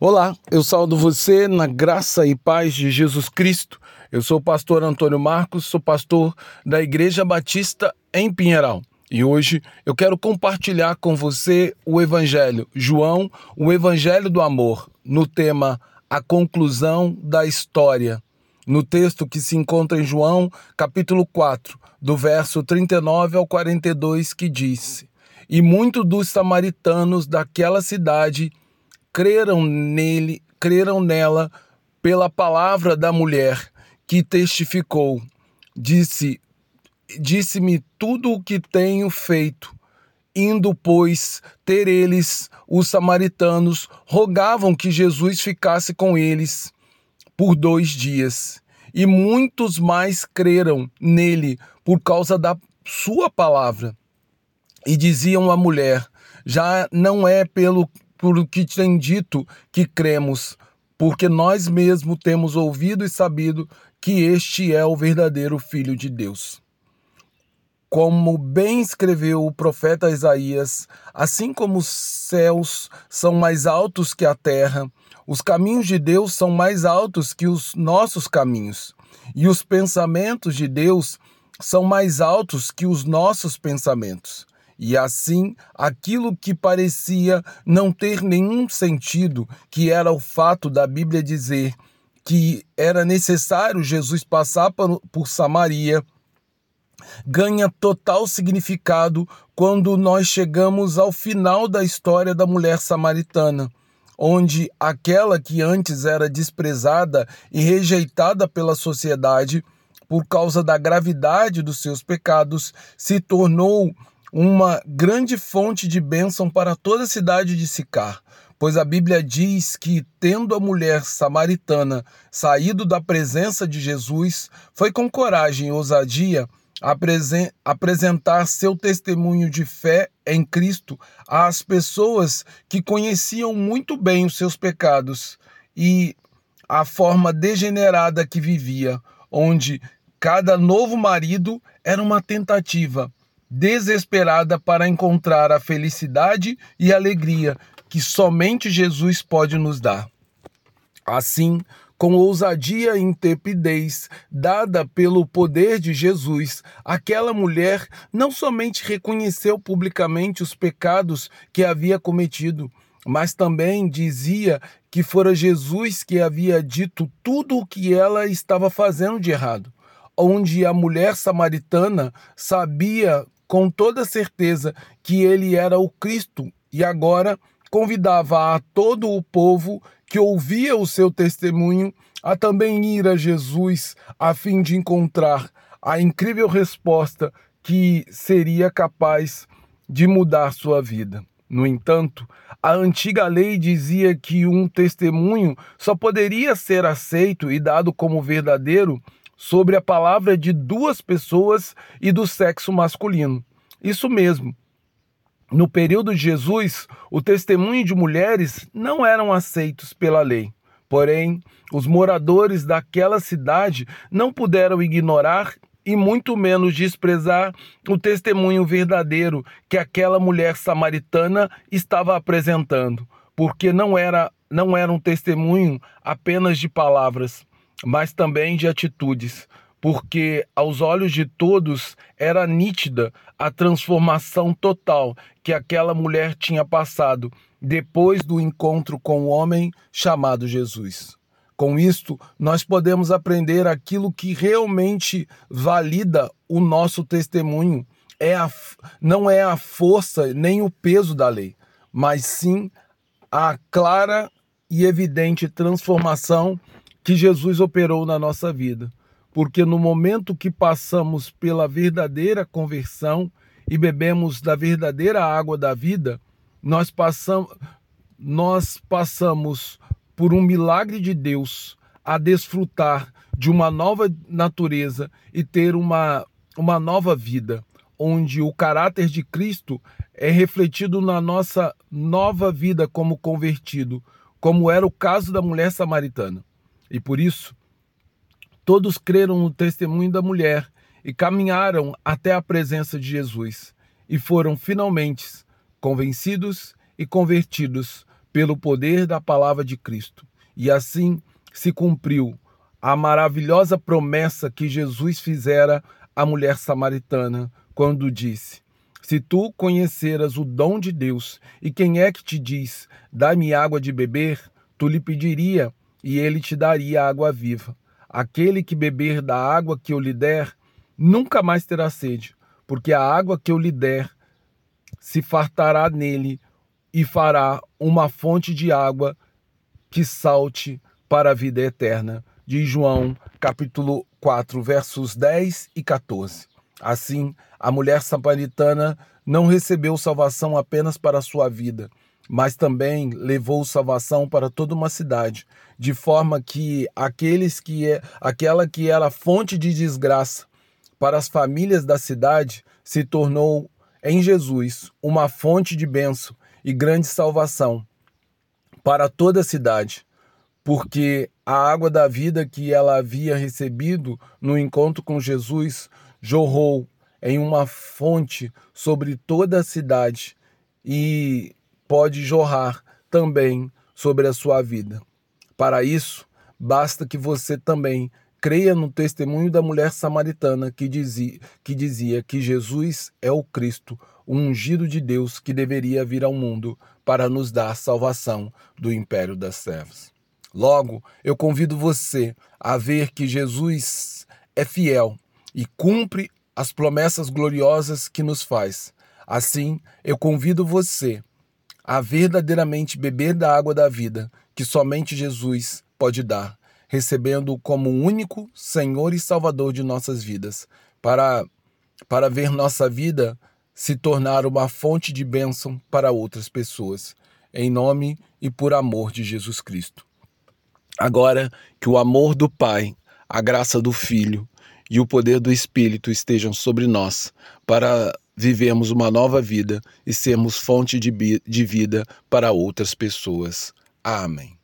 Olá, eu saúdo você na graça e paz de Jesus Cristo. Eu sou o pastor Antônio Marcos, sou pastor da Igreja Batista em Pinheiral. E hoje eu quero compartilhar com você o Evangelho, João, o Evangelho do Amor, no tema A Conclusão da História. No texto que se encontra em João, capítulo 4, do verso 39 ao 42, que diz: E muitos dos samaritanos daquela cidade creram nele, creram nela pela palavra da mulher que testificou. Disse: Disse-me tudo o que tenho feito. Indo, pois, ter eles, os samaritanos, rogavam que Jesus ficasse com eles por dois dias. E muitos mais creram nele por causa da sua palavra. E diziam à mulher: Já não é pelo por o que tem dito que cremos, porque nós mesmos temos ouvido e sabido que este é o verdadeiro Filho de Deus. Como bem escreveu o profeta Isaías, assim como os céus são mais altos que a terra, os caminhos de Deus são mais altos que os nossos caminhos, e os pensamentos de Deus são mais altos que os nossos pensamentos. E assim, aquilo que parecia não ter nenhum sentido, que era o fato da Bíblia dizer que era necessário Jesus passar por Samaria, ganha total significado quando nós chegamos ao final da história da mulher samaritana, onde aquela que antes era desprezada e rejeitada pela sociedade por causa da gravidade dos seus pecados se tornou uma grande fonte de bênção para toda a cidade de Sicar, pois a Bíblia diz que, tendo a mulher samaritana saído da presença de Jesus, foi com coragem e ousadia apresentar seu testemunho de fé em Cristo às pessoas que conheciam muito bem os seus pecados e a forma degenerada que vivia, onde cada novo marido era uma tentativa desesperada para encontrar a felicidade e alegria que somente Jesus pode nos dar. Assim, com ousadia e intrepidez dada pelo poder de Jesus, aquela mulher não somente reconheceu publicamente os pecados que havia cometido, mas também dizia que fora Jesus que havia dito tudo o que ela estava fazendo de errado. Onde a mulher samaritana sabia com toda certeza que ele era o Cristo e agora convidava a todo o povo que ouvia o seu testemunho a também ir a Jesus a fim de encontrar a incrível resposta que seria capaz de mudar sua vida. No entanto, a antiga lei dizia que um testemunho só poderia ser aceito e dado como verdadeiro sobre a palavra de duas pessoas e do sexo masculino. Isso mesmo. No período de Jesus, o testemunho de mulheres não eram aceitos pela lei. Porém, os moradores daquela cidade não puderam ignorar e muito menos desprezar o testemunho verdadeiro que aquela mulher samaritana estava apresentando, porque não era não era um testemunho apenas de palavras, mas também de atitudes, porque aos olhos de todos era nítida a transformação total que aquela mulher tinha passado depois do encontro com o homem chamado Jesus. Com isto, nós podemos aprender aquilo que realmente valida o nosso testemunho. É a, não é a força nem o peso da lei, mas sim a clara e evidente transformação que Jesus operou na nossa vida. Porque no momento que passamos pela verdadeira conversão e bebemos da verdadeira água da vida, nós passamos, nós passamos por um milagre de Deus a desfrutar de uma nova natureza e ter uma, uma nova vida, onde o caráter de Cristo é refletido na nossa nova vida como convertido, como era o caso da mulher samaritana. E por isso, todos creram no testemunho da mulher e caminharam até a presença de Jesus e foram finalmente convencidos e convertidos pelo poder da palavra de Cristo. E assim se cumpriu a maravilhosa promessa que Jesus fizera à mulher samaritana quando disse: Se tu conheceras o dom de Deus, e quem é que te diz: Dá-me água de beber, tu lhe pediria, e ele te daria água viva. Aquele que beber da água que eu lhe der, nunca mais terá sede, porque a água que eu lhe der se fartará nele e fará uma fonte de água que salte para a vida eterna. De João, capítulo 4, versos 10 e 14. Assim, a mulher samaritana não recebeu salvação apenas para a sua vida, mas também levou salvação para toda uma cidade, de forma que aqueles que é, aquela que era fonte de desgraça para as famílias da cidade se tornou em Jesus uma fonte de bênção e grande salvação para toda a cidade, porque a água da vida que ela havia recebido no encontro com Jesus jorrou em uma fonte sobre toda a cidade e pode jorrar também sobre a sua vida. Para isso, basta que você também creia no testemunho da mulher samaritana que dizia, que dizia que Jesus é o Cristo, o ungido de Deus que deveria vir ao mundo para nos dar salvação do império das trevas. Logo, eu convido você a ver que Jesus é fiel e cumpre as promessas gloriosas que nos faz. Assim, eu convido você a verdadeiramente beber da água da vida que somente Jesus pode dar, recebendo como único Senhor e Salvador de nossas vidas, para, para ver nossa vida se tornar uma fonte de bênção para outras pessoas, em nome e por amor de Jesus Cristo. Agora que o amor do Pai, a graça do Filho e o poder do Espírito estejam sobre nós, para vivemos uma nova vida e sermos fonte de, de vida para outras pessoas. Amém.